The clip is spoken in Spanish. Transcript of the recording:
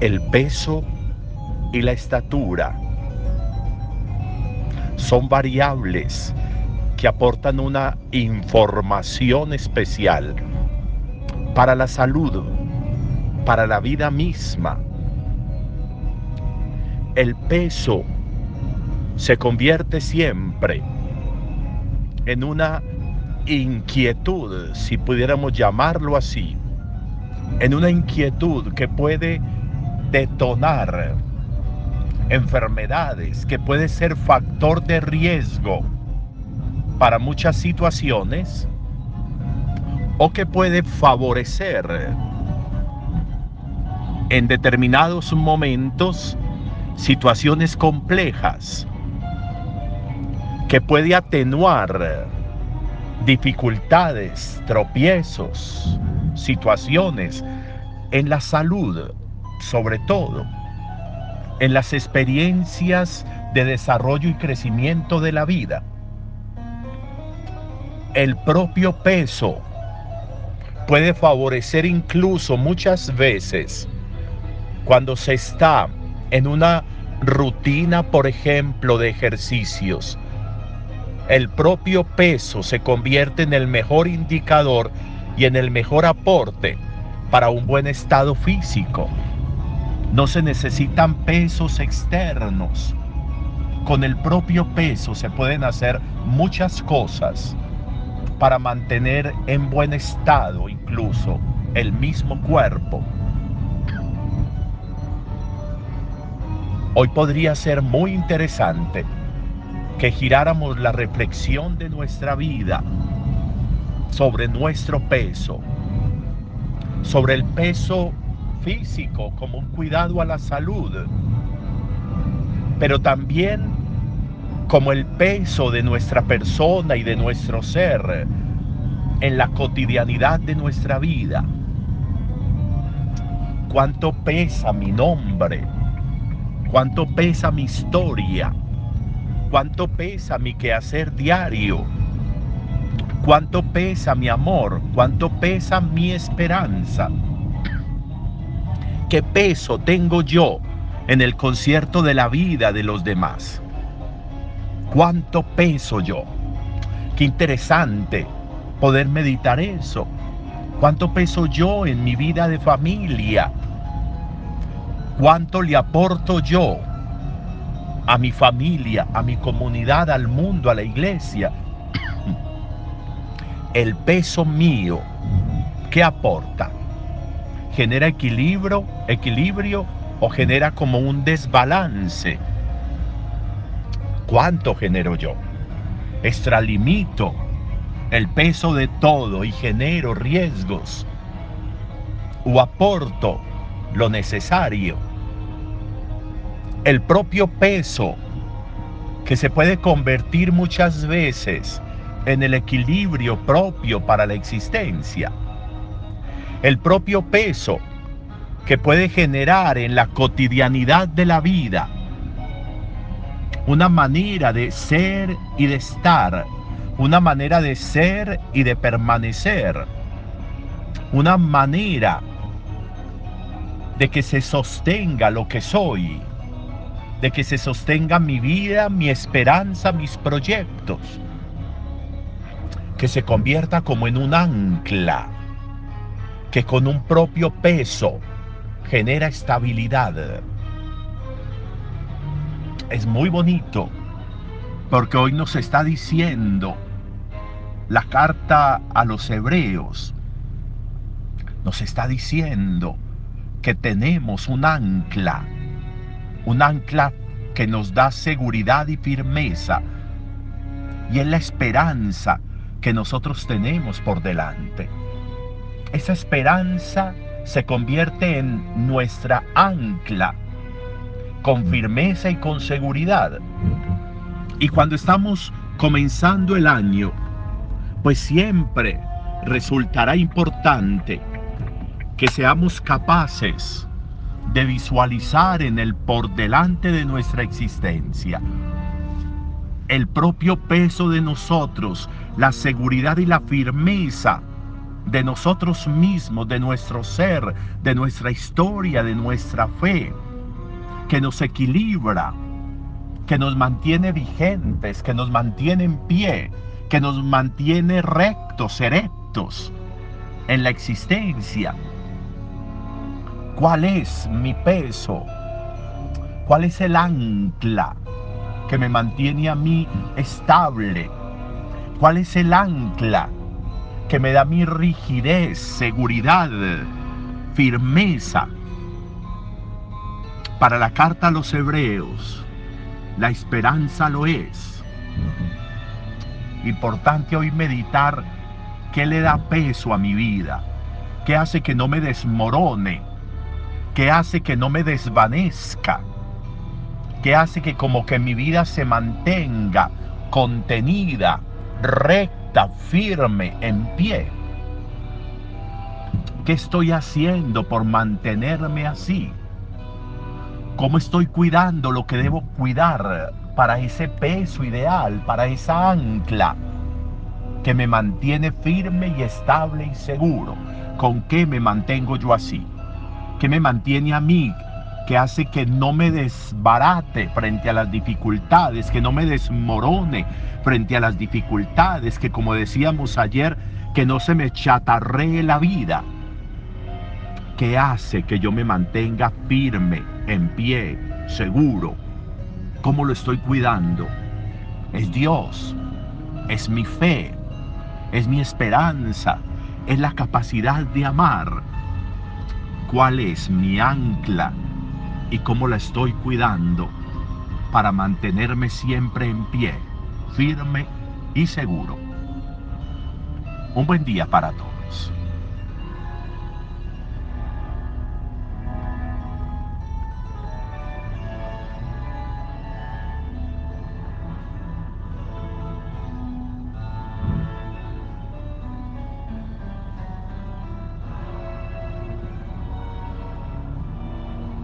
el peso y la estatura son variables que aportan una información especial para la salud, para la vida misma. El peso se convierte siempre en una inquietud, si pudiéramos llamarlo así, en una inquietud que puede detonar enfermedades, que puede ser factor de riesgo para muchas situaciones o que puede favorecer en determinados momentos situaciones complejas, que puede atenuar dificultades, tropiezos, situaciones en la salud, sobre todo, en las experiencias de desarrollo y crecimiento de la vida. El propio peso puede favorecer incluso muchas veces cuando se está en una rutina, por ejemplo, de ejercicios. El propio peso se convierte en el mejor indicador y en el mejor aporte para un buen estado físico. No se necesitan pesos externos. Con el propio peso se pueden hacer muchas cosas para mantener en buen estado incluso el mismo cuerpo. Hoy podría ser muy interesante que giráramos la reflexión de nuestra vida sobre nuestro peso, sobre el peso físico como un cuidado a la salud, pero también como el peso de nuestra persona y de nuestro ser en la cotidianidad de nuestra vida. ¿Cuánto pesa mi nombre? ¿Cuánto pesa mi historia? ¿Cuánto pesa mi quehacer diario? ¿Cuánto pesa mi amor? ¿Cuánto pesa mi esperanza? ¿Qué peso tengo yo en el concierto de la vida de los demás? ¿Cuánto peso yo? Qué interesante poder meditar eso. ¿Cuánto peso yo en mi vida de familia? ¿Cuánto le aporto yo a mi familia, a mi comunidad, al mundo, a la iglesia? El peso mío, ¿qué aporta? ¿Genera equilibrio, equilibrio o genera como un desbalance? ¿Cuánto genero yo? Extralimito el peso de todo y genero riesgos o aporto lo necesario. El propio peso que se puede convertir muchas veces en el equilibrio propio para la existencia. El propio peso que puede generar en la cotidianidad de la vida. Una manera de ser y de estar. Una manera de ser y de permanecer, una manera de que se sostenga lo que soy, de que se sostenga mi vida, mi esperanza, mis proyectos, que se convierta como en un ancla, que con un propio peso genera estabilidad. Es muy bonito porque hoy nos está diciendo la carta a los hebreos nos está diciendo que tenemos un ancla, un ancla que nos da seguridad y firmeza, y es la esperanza que nosotros tenemos por delante. Esa esperanza se convierte en nuestra ancla, con firmeza y con seguridad. Y cuando estamos comenzando el año, pues siempre resultará importante que seamos capaces de visualizar en el por delante de nuestra existencia el propio peso de nosotros, la seguridad y la firmeza de nosotros mismos, de nuestro ser, de nuestra historia, de nuestra fe, que nos equilibra, que nos mantiene vigentes, que nos mantiene en pie, que nos mantiene rectos, erectos en la existencia. ¿Cuál es mi peso? ¿Cuál es el ancla que me mantiene a mí estable? ¿Cuál es el ancla que me da mi rigidez, seguridad, firmeza? Para la carta a los hebreos, la esperanza lo es. Importante hoy meditar qué le da peso a mi vida, qué hace que no me desmorone, qué hace que no me desvanezca que hace que como que mi vida se mantenga contenida, recta, firme, en pie. ¿Qué estoy haciendo por mantenerme así? ¿Cómo estoy cuidando lo que debo cuidar para ese peso ideal, para esa ancla que me mantiene firme y estable y seguro? ¿Con qué me mantengo yo así? ¿Qué me mantiene a mí que hace que no me desbarate frente a las dificultades, que no me desmorone frente a las dificultades, que como decíamos ayer, que no se me chatarree la vida, que hace que yo me mantenga firme, en pie, seguro. ¿Cómo lo estoy cuidando? Es Dios, es mi fe, es mi esperanza, es la capacidad de amar. ¿Cuál es mi ancla? Y cómo la estoy cuidando para mantenerme siempre en pie, firme y seguro. Un buen día para todos.